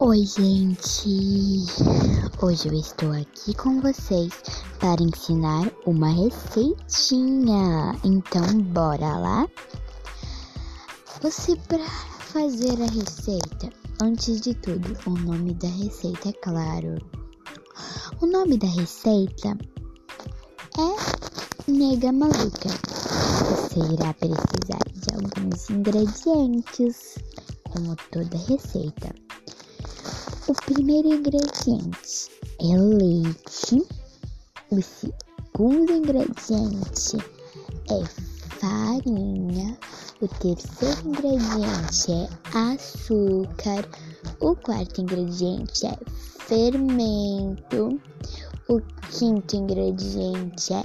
Oi, gente! Hoje eu estou aqui com vocês para ensinar uma receitinha. Então, bora lá? Você, para fazer a receita, antes de tudo, o nome da receita, é claro. O nome da receita é Nega Maluca. Você irá precisar de alguns ingredientes, como toda receita. O primeiro ingrediente é leite. O segundo ingrediente é farinha. O terceiro ingrediente é açúcar. O quarto ingrediente é fermento. O quinto ingrediente é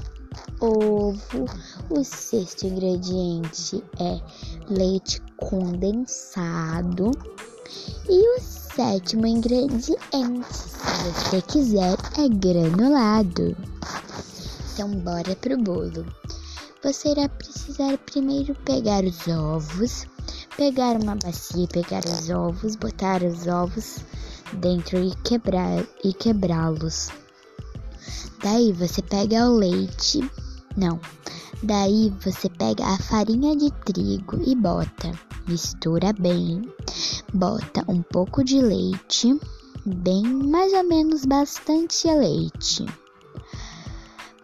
ovo. O sexto ingrediente é leite condensado. E o sétimo ingrediente, se você quiser, é granulado. Então, bora pro bolo. Você irá precisar primeiro pegar os ovos, pegar uma bacia, pegar os ovos, botar os ovos dentro e quebrar e quebrá-los. Daí você pega o leite, não. Daí você pega a farinha de trigo e bota, mistura bem bota um pouco de leite, bem mais ou menos bastante leite.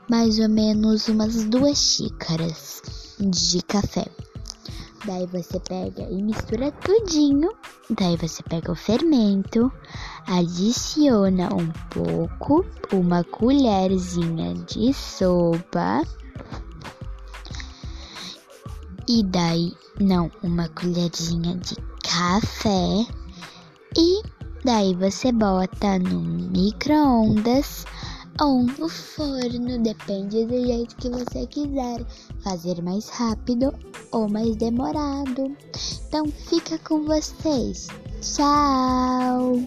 Mais ou menos umas duas xícaras de café. Daí você pega e mistura tudinho. Daí você pega o fermento, adiciona um pouco, uma colherzinha de sopa. E daí, não, uma colherzinha de café e daí você bota no micro-ondas ou no forno, depende do jeito que você quiser fazer mais rápido ou mais demorado. Então fica com vocês. Tchau!